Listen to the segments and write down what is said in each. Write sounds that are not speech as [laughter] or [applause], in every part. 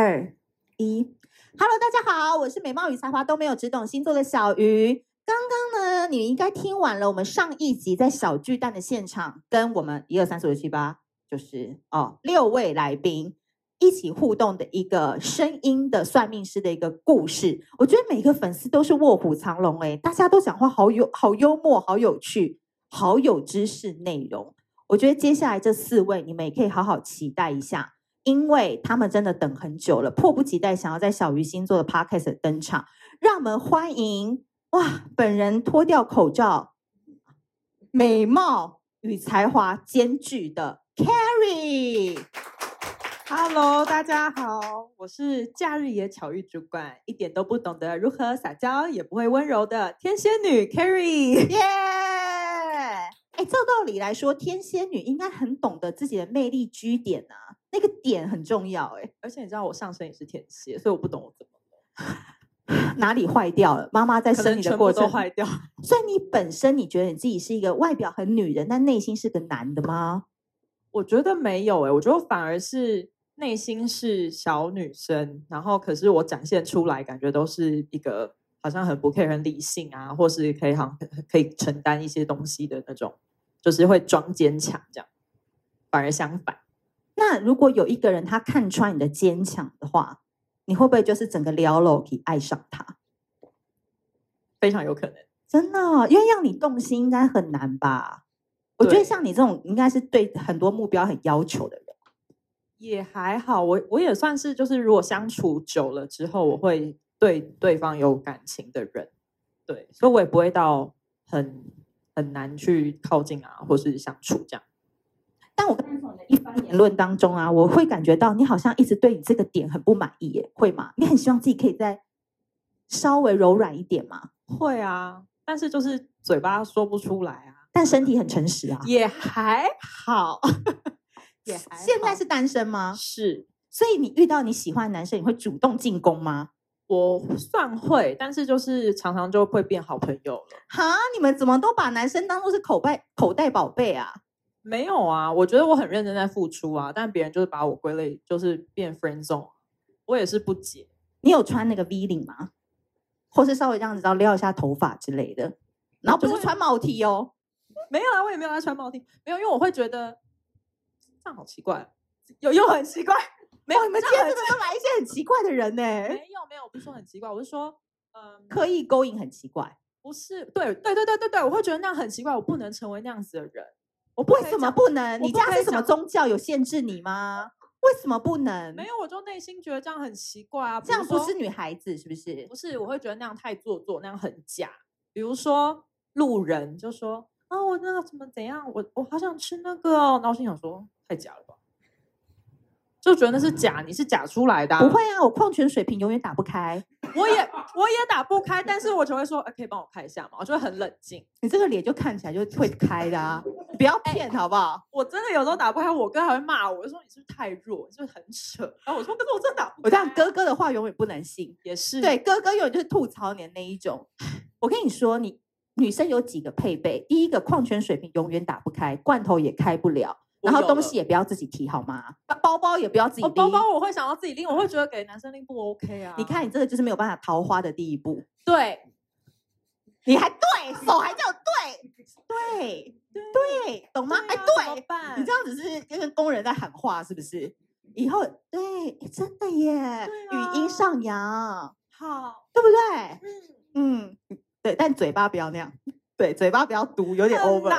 二一，Hello，大家好，我是美貌与才华都没有，只懂星座的小鱼。刚刚呢，你应该听完了我们上一集在小巨蛋的现场，跟我们一二三四五六七八，就是哦六位来宾一起互动的一个声音的算命师的一个故事。我觉得每个粉丝都是卧虎藏龙哎，大家都讲话好有好幽默，好有趣，好有知识内容。我觉得接下来这四位你们也可以好好期待一下，因为他们真的等很久了，迫不及待想要在小鱼星座的 Podcast 登场，让我们欢迎。哇！本人脱掉口罩，美貌与才华兼具的 Carrie。Hello，大家好，我是假日野巧遇主管，一点都不懂得如何撒娇，也不会温柔的天蝎女 Carrie。耶！[laughs] 哎，照道理来说，天蝎女应该很懂得自己的魅力居点啊，那个点很重要哎。而且你知道我上身也是天蝎，所以我不懂我怎么了。[laughs] 哪里坏掉了？妈妈在生你的过程都坏掉。所以你本身你觉得你自己是一个外表很女人，但内心是个男的吗？我觉得没有哎、欸，我觉得反而是内心是小女生，然后可是我展现出来感觉都是一个好像很不 care 很理性啊，或是可以好像可以承担一些东西的那种，就是会装坚强这样。反而相反，那如果有一个人他看穿你的坚强的话？你会不会就是整个撩楼可以爱上他？非常有可能，真的，因为让你动心应该很难吧？我觉得像你这种应该是对很多目标很要求的人，也还好。我我也算是就是如果相处久了之后，我会对对方有感情的人，对，所以我也不会到很很难去靠近啊，或是相处这样。但我刚才从你的一番言论当中啊，我会感觉到你好像一直对你这个点很不满意耶，会吗？你很希望自己可以再稍微柔软一点吗？会啊，但是就是嘴巴说不出来啊，但身体很诚实啊，也还好，[laughs] 也还好。现在是单身吗？是，所以你遇到你喜欢的男生，你会主动进攻吗？我算会，但是就是常常就会变好朋友了。哈，你们怎么都把男生当做是口袋口袋宝贝啊？没有啊，我觉得我很认真在付出啊，但别人就是把我归类，就是变 friend zone，我也是不解。你有穿那个 V 领吗？或是稍微这样子，然后撩一下头发之类的，然后不是穿毛 T 哦？没有啊，我也没有在穿毛 T，没有，因为我会觉得这样好奇怪，有又很奇怪。没有，你们今天真的都来一些很奇怪的人呢？没有没有，我不是说很奇怪，我是说，嗯，刻意勾引很奇怪，不是？对对对对对对，我会觉得那样很奇怪，我不能成为那样子的人。为什么不能？你家是什么宗教有限制你吗？为什么不能？没有，我就内心觉得这样很奇怪啊。这样不是女孩子是不是？不是，我会觉得那样太做作，那样很假。比如说路人就说：“啊，我那个怎么怎样？我我好想吃那个哦。”然后我心想说：“太假了吧。”就觉得那是假，你是假出来的。不会啊，我矿泉水瓶永远打不开。[laughs] 我也我也打不开，但是我就会说，哎可以帮我开一下吗？我就会很冷静。你这个脸就看起来就会开的啊，不要骗好不好？我真的有时候打不开，我哥还会骂我，就说你是不是太弱，你是不是很扯？然后我说，可是我真的打不开。我这样哥哥的话永远不能信，也是对哥哥永远就是吐槽你的那一种。我跟你说，你女生有几个配备？第一个，矿泉水瓶永远打不开，罐头也开不了。然后东西也不要自己提好吗？包包也不要自己拎。包包我会想要自己拎，我会觉得给男生拎不 OK 啊。你看你这个就是没有办法桃花的第一步。对，你还对手还叫对对对，懂吗？哎，对，你这样子是跟工人在喊话是不是？以后对，真的耶，语音上扬，好，对不对？嗯嗯，对，但嘴巴不要那样，对，嘴巴不要毒，有点 over。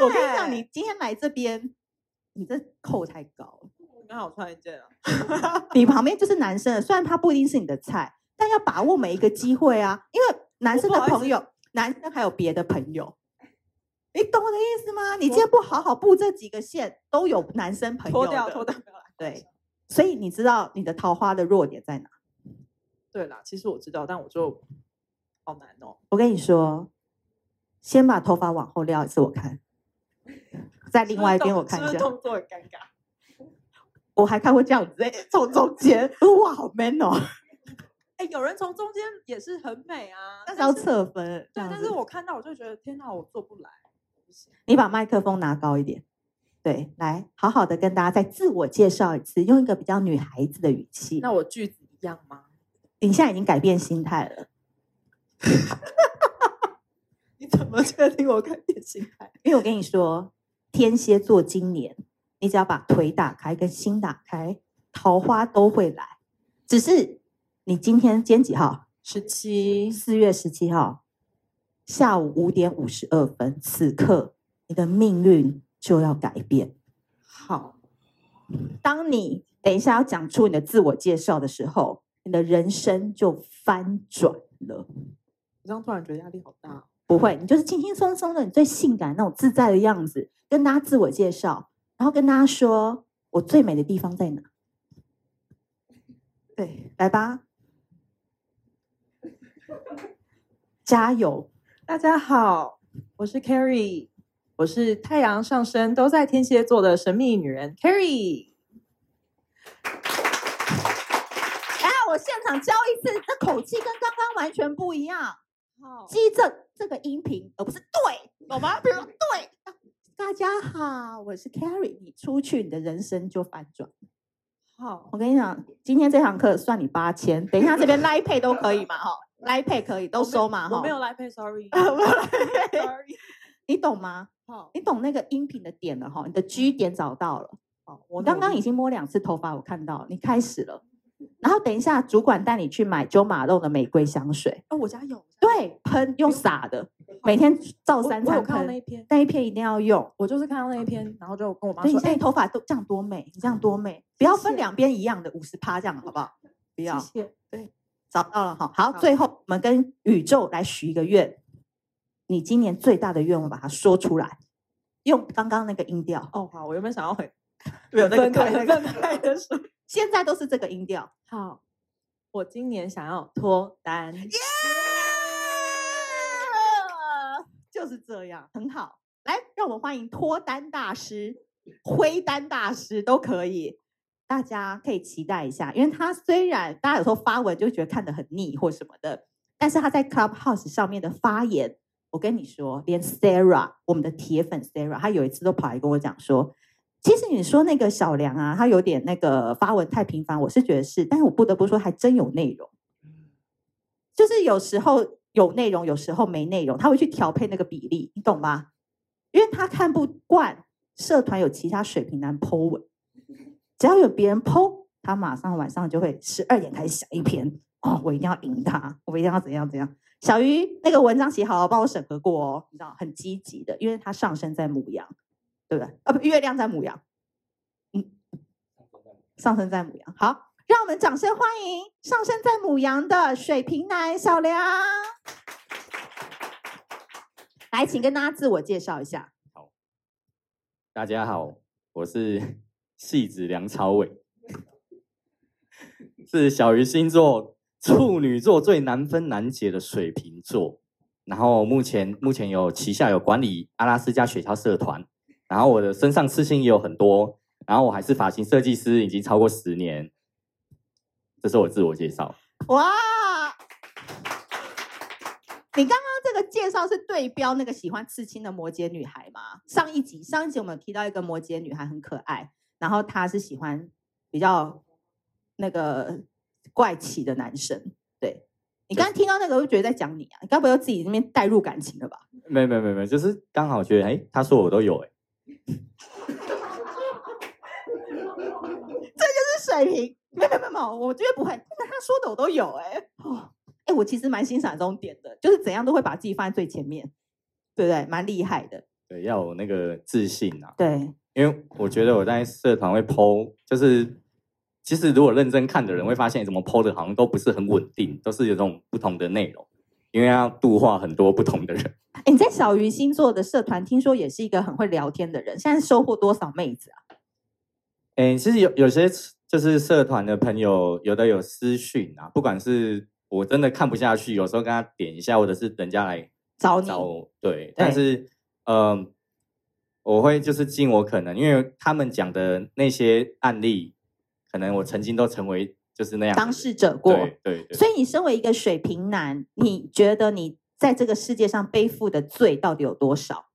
我跟你讲，你今天来这边。你这扣太高了，刚好穿一件啊。[laughs] [laughs] 你旁边就是男生，虽然他不一定是你的菜，但要把握每一个机会啊。因为男生的朋友，男生还有别的朋友，你懂我的意思吗？你今天不好好布这几个线，都有男生朋友脱掉脱掉，对，所以你知道你的桃花的弱点在哪？对啦，其实我知道，但我就好难哦。我跟你说，先把头发往后撩一次，我看。[laughs] 在另外一边，我看一下，动作很尴尬。我还看过这样子，从中间，哇，好 man 哦！哎，有人从中间也是很美啊，但是要侧分。对，但是我看到我就觉得，天哪，我做不来。你把麦克风拿高一点，对，来好好的跟大家再自我介绍一次，用一个比较女孩子的语气。那我句子一样吗？你现在已经改变心态了。[laughs] 你怎么确定我改变心态？因为我跟你说，天蝎座今年，你只要把腿打开跟心打开，桃花都会来。只是你今天今天几号？十七，四月十七号下午五点五十二分，此刻你的命运就要改变。好，当你等一下要讲出你的自我介绍的时候，你的人生就翻转了。我这样突然觉得压力好大。不会，你就是轻轻松松的，你最性感那种自在的样子，跟大家自我介绍，然后跟大家说我最美的地方在哪。对，来吧，[laughs] 加油！大家好，我是 Carrie，我是太阳上升都在天蝎座的神秘女人 Carrie。哎，我现场教一次，这口气跟刚刚完全不一样。好，记这这个音频，而不是对，懂吗？[laughs] 比如说对，大家好，我是 Carrie，你出去，你的人生就翻转。好，我跟你讲，今天这堂课算你八千，等一下这边 Line Pay 都可以嘛？哈，Line Pay 可以都收嘛？哈，我没有 Line Pay，Sorry，[laughs] 你懂吗？[laughs] 好，你懂那个音频的点了哈，你的 G 点找到了。哦，我刚刚已经摸两次头发，我看到你开始了。然后等一下，主管带你去买 Jo Malone 的玫瑰香水。哦，我家有。对，喷用洒的，每天照三餐喷。那一篇，那一篇一定要用。我就是看到那一篇，然后就跟我妈说：“哎，头发都这样多美，你这样多美，不要分两边一样的五十趴这样，好不好？不要。”谢谢。对，找到了哈。好，最后我们跟宇宙来许一个愿，你今年最大的愿望把它说出来，用刚刚那个音调。哦，好，我原本想要很没 [laughs] 有那个开那个开的说。[laughs] 现在都是这个音调。好，我今年想要脱单，yeah! 就是这样，很好。来，让我们欢迎脱单大师、挥单大师都可以，大家可以期待一下。因为他虽然大家有时候发文就觉得看得很腻或什么的，但是他在 Clubhouse 上面的发言，我跟你说，连 Sarah 我们的铁粉 Sarah，他有一次都跑来跟我讲说。其实你说那个小梁啊，他有点那个发文太频繁，我是觉得是，但是我不得不说还真有内容，就是有时候有内容，有时候没内容，他会去调配那个比例，你懂吗？因为他看不惯社团有其他水平男 po 文，只要有别人 po，他马上晚上就会十二点开始想一篇，哦，我一定要赢他，我一定要怎样怎样。小鱼那个文章写好了，帮我审核过哦，你知道很积极的，因为他上升在母羊。对不对？啊，不，月亮在母羊，嗯，上升在母羊。好，让我们掌声欢迎上升在母羊的水瓶男小梁。来，请跟大家自我介绍一下。好，大家好，我是戏子梁朝伟，是小鱼星座处女座最难分难解的水瓶座。然后目前目前有旗下有管理阿拉斯加雪橇社团。然后我的身上刺青也有很多，然后我还是发型设计师，已经超过十年。这是我自我介绍。哇！你刚刚这个介绍是对标那个喜欢刺青的摩羯女孩吗？上一集上一集我们有提到一个摩羯女孩很可爱，然后他是喜欢比较那个怪奇的男生。对，你刚刚听到那个，就觉得在讲你啊？你该不会自己那边带入感情了吧？没没没没，就是刚好觉得，哎，他说我都有哎。这就是水平，没有没有我觉得不会。但他说的我都有哎、哎，我其实蛮欣赏这种点的，就是怎样都会把自己放在最前面，对不对？蛮厉害的。对，要有那个自信啊。对，因为我觉得我在社团会 po，就是其实如果认真看的人会发现，怎么 po 的好像都不是很稳定，都是有这种不同的内容，因为要度化很多不同的人。哎，你在小鱼星座的社团，听说也是一个很会聊天的人。现在收获多少妹子啊？哎，其实有有些就是社团的朋友，有的有私讯啊。不管是我真的看不下去，有时候跟他点一下，或者是人家来找你，找对。但是，嗯、呃，我会就是尽我可能，因为他们讲的那些案例，可能我曾经都成为就是那样当事者过。对对，对。所以，你身为一个水瓶男，你觉得你？在这个世界上背负的罪到底有多少？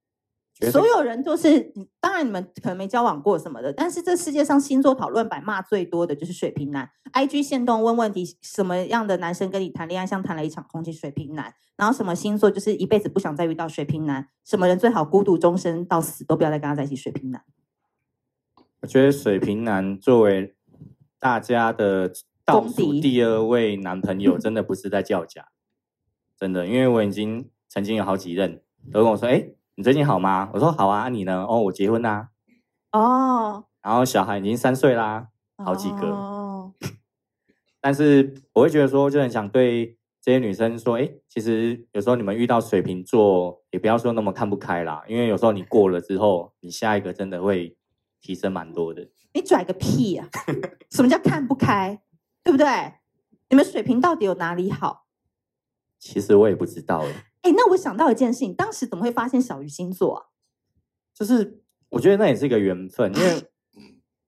所有人都是，当然你们可能没交往过什么的，但是这世界上星座讨论版骂最多的就是水瓶男。IG 线动问问题，什么样的男生跟你谈恋爱像谈了一场空气？水瓶男。然后什么星座就是一辈子不想再遇到水瓶男？什么人最好孤独终生到死都不要再跟他在一起？水瓶男。我觉得水瓶男作为大家的倒数第二位男朋友，[laughs] 真的不是在叫假，真的，因为我已经曾经有好几任都跟我说，哎。你最近好吗？我说好啊，你呢？哦，我结婚啦。哦。然后小孩已经三岁啦，好几个。哦。但是我会觉得说，就很想对这些女生说，哎，其实有时候你们遇到水瓶座，也不要说那么看不开啦，因为有时候你过了之后，你下一个真的会提升蛮多的。你拽个屁呀！[laughs] 什么叫看不开？对不对？你们水瓶到底有哪里好？其实我也不知道哎。哎，那我想到一件事情，当时怎么会发现小鱼星座啊？就是我觉得那也是一个缘分，因为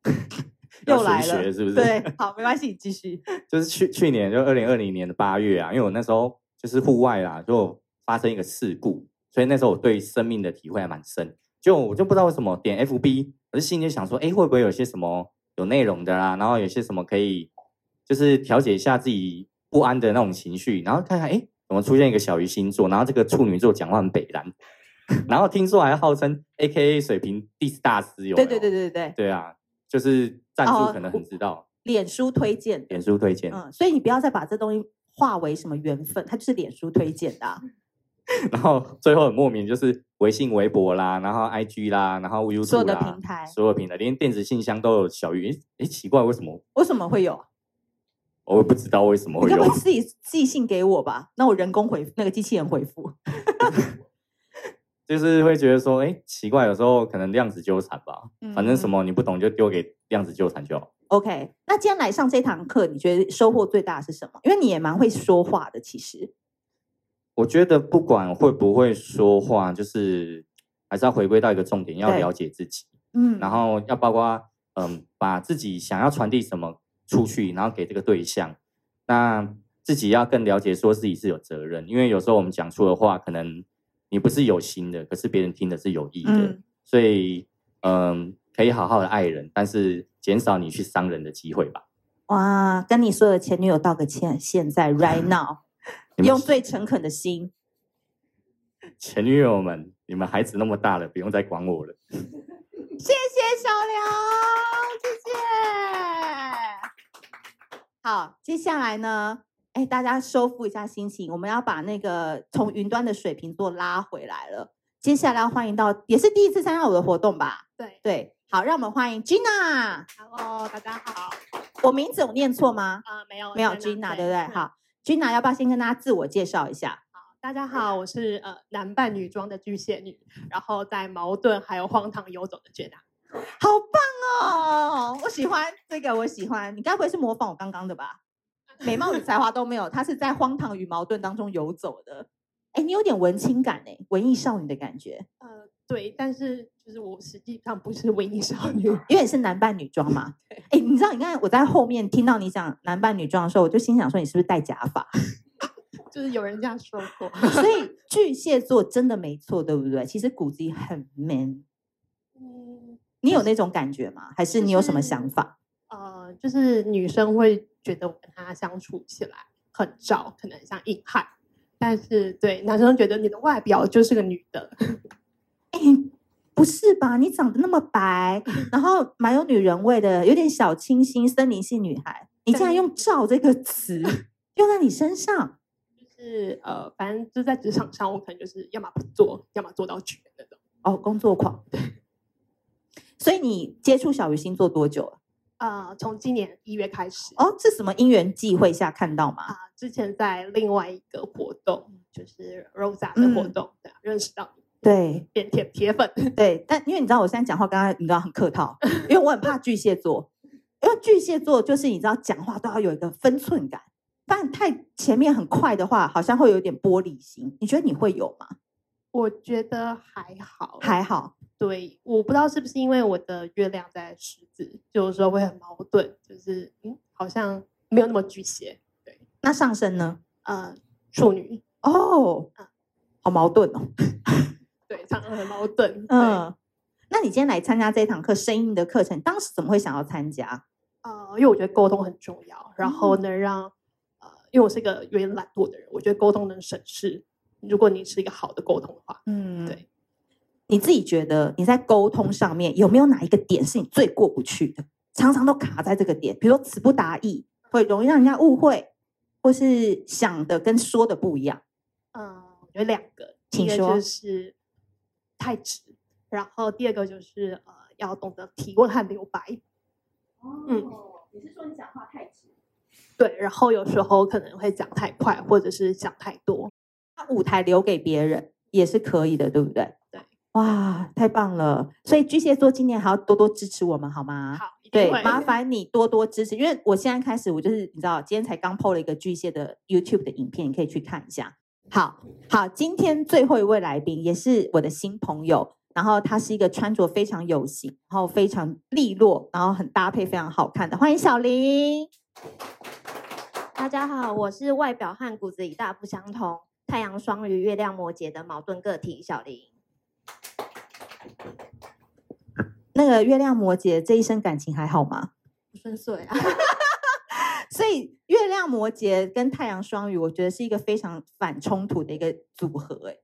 [laughs] 又来了，是不是？对，[laughs] 好，没关系，你继续。[laughs] 就是去去年就二零二零年的八月啊，因为我那时候就是户外啦，就发生一个事故，所以那时候我对生命的体会还蛮深。就我就不知道为什么点 FB，我就心里就想说，哎，会不会有些什么有内容的啦？然后有些什么可以就是调节一下自己不安的那种情绪，然后看看，哎。怎么出现一个小鱼星座，然后这个处女座讲话很北然，然后听说还号称 AKA 水瓶 diss 大师有？对对对对对对啊，就是赞助可能很知道。哦、脸书推荐，脸书推荐，嗯，所以你不要再把这东西化为什么缘分，它就是脸书推荐的、啊。[laughs] 然后最后很莫名，就是微信、微博啦，然后 IG 啦，然后 YouTube 啦，所有的平台，所有平台，连电子信箱都有小鱼。哎，奇怪，为什么？为什么会有？我也不知道为什么会有。你可不可以自己寄信给我吧？那我人工回那个机器人回复。[laughs] 就是会觉得说，哎，奇怪，有时候可能量子纠缠吧。反正什么你不懂就丢给量子纠缠就好。OK，那今天来上这堂课，你觉得收获最大的是什么？因为你也蛮会说话的，其实。我觉得不管会不会说话，就是还是要回归到一个重点，要了解自己。嗯。然后要包括嗯，把自己想要传递什么。出去，然后给这个对象，那自己要更了解，说自己是有责任，因为有时候我们讲出的话，可能你不是有心的，可是别人听的是有意的，嗯、所以嗯，可以好好的爱人，但是减少你去伤人的机会吧。哇，跟你所有的前女友道个歉，现在 right now，[laughs] 用最诚恳的心，前女友们，你们孩子那么大了，不用再管我了。[laughs] 谢谢小梁，谢谢。好，接下来呢？哎，大家收复一下心情，我们要把那个从云端的水瓶座拉回来了。接下来要欢迎到，也是第一次参加我的活动吧？对对，好，让我们欢迎 Gina。Hello，大家好。我名字有念错吗？啊、呃，没有，没有 Gina，对不对？好，Gina，要不要先跟大家自我介绍一下？好，大家好，我是呃男扮女装的巨蟹女，然后在矛盾还有荒唐游走的 Gina。好棒哦！我喜欢这个，我喜欢。你该不会是模仿我刚刚的吧？美貌与才华都没有，他是在荒唐与矛盾当中游走的。哎，你有点文青感哎，文艺少女的感觉。呃，对，但是就是我实际上不是文艺少女，因为你是男扮女装嘛。[laughs] 哎，你知道，你刚才我在后面听到你讲男扮女装的时候，我就心想说，你是不是戴假发？[laughs] 就是有人这样说过。所以巨蟹座真的没错，对不对？其实骨子里很 man。你有那种感觉吗？还是你有什么想法？呃，就是女生会觉得我跟他相处起来很照，可能像硬汉。但是对男生觉得你的外表就是个女的。哎，不是吧？你长得那么白，然后蛮有女人味的，有点小清新、森林系女孩。你竟然用“照”这个词 [laughs] 用在你身上？就是呃，反正就在职场上，我可能就是要么不做，要么做到绝那种。哦，工作狂。[laughs] 所以你接触小鱼星座多久了？呃，从今年一月开始。哦，是什么因缘际会下看到吗？啊、呃，之前在另外一个活动，就是 Rosa 的活动，嗯、对，认识到你，对，变铁铁粉。[laughs] 对，但因为你知道我现在讲话，刚刚你知道很客套，因为我很怕巨蟹座，因为巨蟹座就是你知道讲话都要有一个分寸感，但太前面很快的话，好像会有点玻璃心。你觉得你会有吗？我觉得还好，还好。对，我不知道是不是因为我的月亮在狮子，就有时候会很矛盾，就是嗯，好像没有那么巨蟹。对，那上升呢？呃，处女。哦，好矛盾哦。对，常常很矛盾。[laughs] 嗯，那你今天来参加这堂课声音的课程，当时怎么会想要参加？呃，因为我觉得沟通很重要，然后能让、嗯、呃，因为我是一个有点懒惰的人，我觉得沟通能省事。如果你是一个好的沟通的话，嗯，对。你自己觉得你在沟通上面有没有哪一个点是你最过不去的？常常都卡在这个点，比如说词不达意，会容易让人家误会，或是想的跟说的不一样。嗯，我觉得两个，请说。一个就是太直，然后第二个就是呃，要懂得提问和留白。哦，嗯，你是说你讲话太直？对，然后有时候可能会讲太快，或者是讲太多。把舞台留给别人也是可以的，对不对？对，哇，太棒了！所以巨蟹座今年还要多多支持我们，好吗？好，对，麻 [laughs] 烦你多多支持，因为我现在开始，我就是你知道，今天才刚 PO 了一个巨蟹的 YouTube 的影片，你可以去看一下。好好，今天最后一位来宾也是我的新朋友，然后他是一个穿着非常有型，然后非常利落，然后很搭配非常好看的，欢迎小林。大家好，我是外表和骨子里大不相同。太阳双鱼、月亮摩羯的矛盾个体小林，那个月亮摩羯这一生感情还好吗？不顺遂啊。[laughs] 所以月亮摩羯跟太阳双鱼，我觉得是一个非常反冲突的一个组合。哎，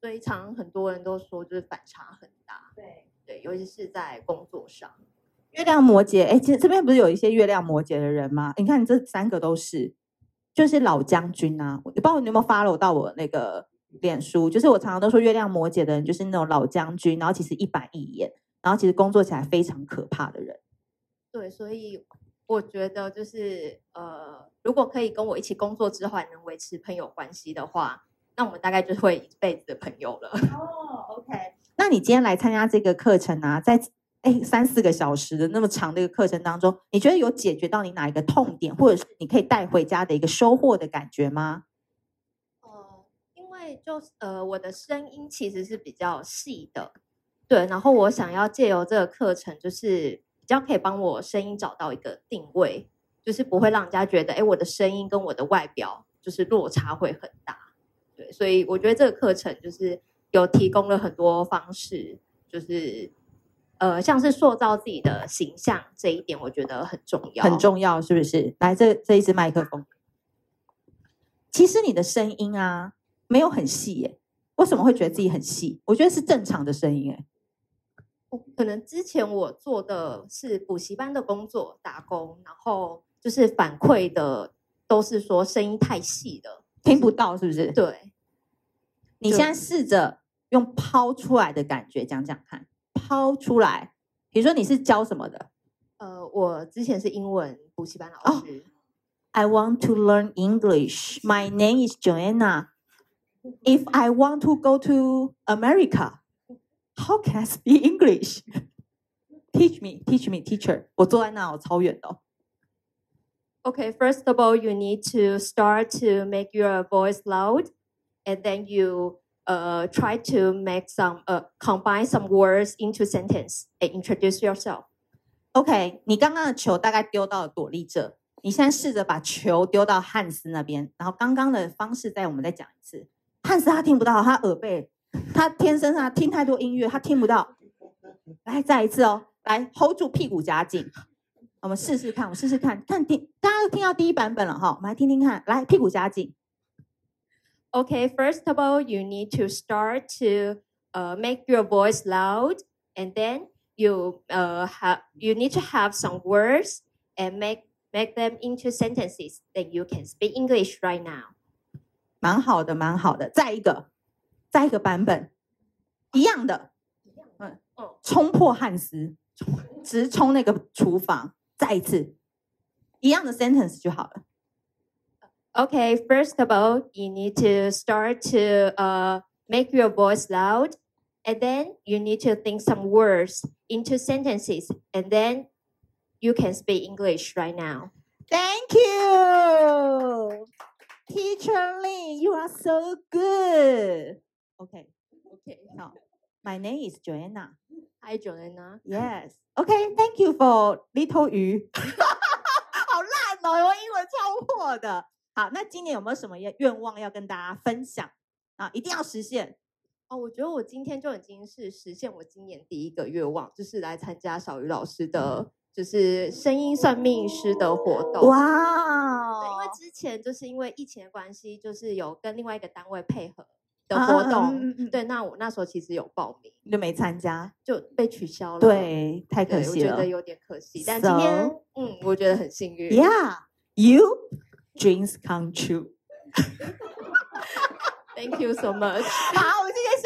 非常很多人都说就是反差很大。对对，尤其是在工作上。月亮摩羯，哎，其实这边不是有一些月亮摩羯的人吗？你看，你这三个都是。就是老将军啊，我不知道你有没有 follow 到我那个脸书，就是我常常都说月亮摩羯的人就是那种老将军，然后其实一板一眼，然后其实工作起来非常可怕的人。对，所以我觉得就是呃，如果可以跟我一起工作之后还能维持朋友关系的话，那我们大概就会一辈子的朋友了。哦，OK，那你今天来参加这个课程啊，在。哎，三四个小时的那么长的一个课程当中，你觉得有解决到你哪一个痛点，或者是你可以带回家的一个收获的感觉吗？就呃，我的声音其实是比较细的，对，然后我想要借由这个课程，就是比较可以帮我声音找到一个定位，就是不会让人家觉得，哎，我的声音跟我的外表就是落差会很大，对，所以我觉得这个课程就是有提供了很多方式，就是。呃，像是塑造自己的形象这一点，我觉得很重要，很重要，是不是？来，这这一支麦克风，其实你的声音啊，没有很细耶，为什么会觉得自己很细？我觉得是正常的声音，哎，可能之前我做的是补习班的工作，打工，然后就是反馈的都是说声音太细了，听不到，是不是？对，你现在试着用抛出来的感觉讲讲看。抛出来，比如说你是教什么的？呃，我之前是英文补习班老师。Oh, I want to learn English. My name is Joanna. If I want to go to America, how can I speak [laughs] English? Teach me, teach me, teacher. 我坐在那，我超远的哦。Okay, first of all, you need to start to make your voice loud, and then you uh, try to make some uh, combine some words into sentence and introduce yourself. OK，你刚刚的球大概丢到了朵莉这，你现在试着把球丢到汉斯那边，然后刚刚的方式再我们再讲一次。 汉斯他听不到，他耳背，他天生他听太多音乐，他听不到。来，再一次哦，来 [laughs] hold 住屁股夹紧，我们试试看，我们试试看，看听大家都听到第一版本了哈，我们来听听看，来屁股夹紧。Okay, first of all, you need to start to uh, make your voice loud, and then you uh, have you need to have some words and make make them into sentences that you can speak English right now. 蛮好的，蛮好的。再一个，再一个版本，一样的，嗯嗯，冲破汉斯，直冲那个厨房，再一次，一样的 sentence 就好了。Okay, first of all, you need to start to uh, make your voice loud, and then you need to think some words into sentences, and then you can speak English right now. Thank you, Teacher Lee. You are so good. Okay, okay. Now, my name is Joanna. Hi, Joanna. Yes. Okay. Thank you for little 鱼。好烂哦，我英文超破的。好，那今年有没有什么愿望要跟大家分享啊？一定要实现哦，我觉得我今天就已经是实现我今年第一个愿望，就是来参加小鱼老师的，就是声音算命师的活动。哇，对，因为之前就是因为疫情的关系，就是有跟另外一个单位配合的活动。啊嗯嗯、对，那我那时候其实有报名，就没参加，就被取消了。对，太可惜了，我觉得有点可惜。但今天，so, 嗯，我觉得很幸运。Yeah，you dreams come true。[laughs] Thank you so much。[laughs]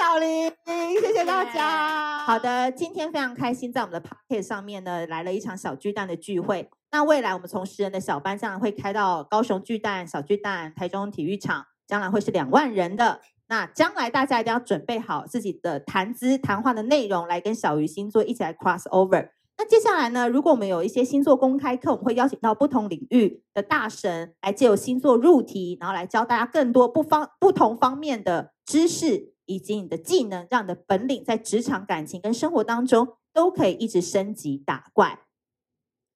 小林，谢谢大家。好的，今天非常开心，在我们的 Podcast 上面呢，来了一场小巨蛋的聚会。那未来我们从十人的小班，将来会开到高雄巨蛋、小巨蛋、台中体育场，将来会是两万人的。那将来大家一定要准备好自己的谈资、谈话的内容，来跟小鱼星座一起来 cross over。那接下来呢，如果我们有一些星座公开课，我们会邀请到不同领域的大神来借由星座入题，然后来教大家更多不方不同方面的知识以及你的技能，让你的本领在职场、感情跟生活当中都可以一直升级打怪。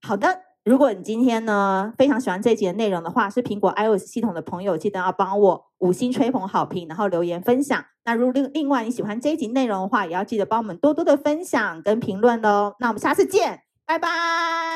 好的。如果你今天呢非常喜欢这一集的内容的话，是苹果 iOS 系统的朋友，记得要帮我五星吹捧好评，然后留言分享。那如另另外你喜欢这一集内容的话，也要记得帮我们多多的分享跟评论喽。那我们下次见，拜拜。